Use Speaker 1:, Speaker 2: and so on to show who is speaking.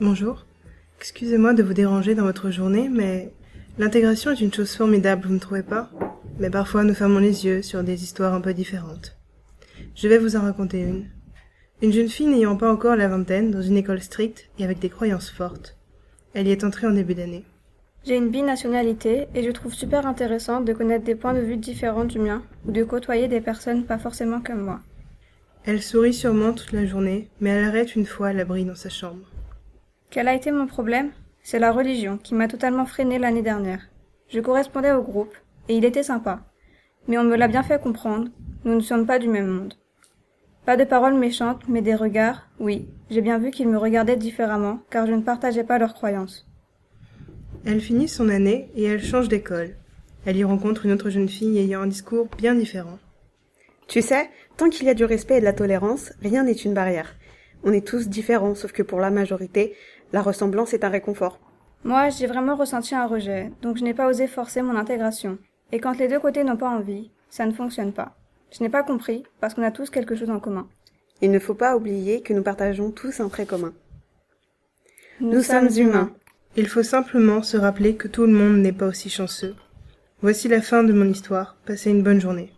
Speaker 1: Bonjour. Excusez-moi de vous déranger dans votre journée, mais l'intégration est une chose formidable, vous ne trouvez pas? Mais parfois nous fermons les yeux sur des histoires un peu différentes. Je vais vous en raconter une. Une jeune fille n'ayant pas encore la vingtaine, dans une école stricte et avec des croyances fortes. Elle y est entrée en début d'année.
Speaker 2: J'ai une binationalité et je trouve super intéressant de connaître des points de vue différents du mien ou de côtoyer des personnes pas forcément comme moi.
Speaker 1: Elle sourit sûrement toute la journée, mais elle arrête une fois à l'abri dans sa chambre.
Speaker 2: Quel a été mon problème? C'est la religion qui m'a totalement freiné l'année dernière. Je correspondais au groupe et il était sympa. Mais on me l'a bien fait comprendre, nous ne sommes pas du même monde. Pas de paroles méchantes, mais des regards, oui, j'ai bien vu qu'ils me regardaient différemment, car je ne partageais pas leurs croyances.
Speaker 1: Elle finit son année et elle change d'école. Elle y rencontre une autre jeune fille ayant un discours bien différent.
Speaker 3: Tu sais, tant qu'il y a du respect et de la tolérance, rien n'est une barrière. On est tous différents, sauf que pour la majorité, la ressemblance est un réconfort.
Speaker 2: Moi, j'ai vraiment ressenti un rejet, donc je n'ai pas osé forcer mon intégration. Et quand les deux côtés n'ont pas envie, ça ne fonctionne pas. Je n'ai pas compris, parce qu'on a tous quelque chose en commun.
Speaker 3: Il ne faut pas oublier que nous partageons tous un trait commun.
Speaker 2: Nous,
Speaker 3: Nous sommes humains.
Speaker 1: Il faut simplement se rappeler que tout le monde n'est pas aussi chanceux. Voici la fin de mon histoire. Passez une bonne journée.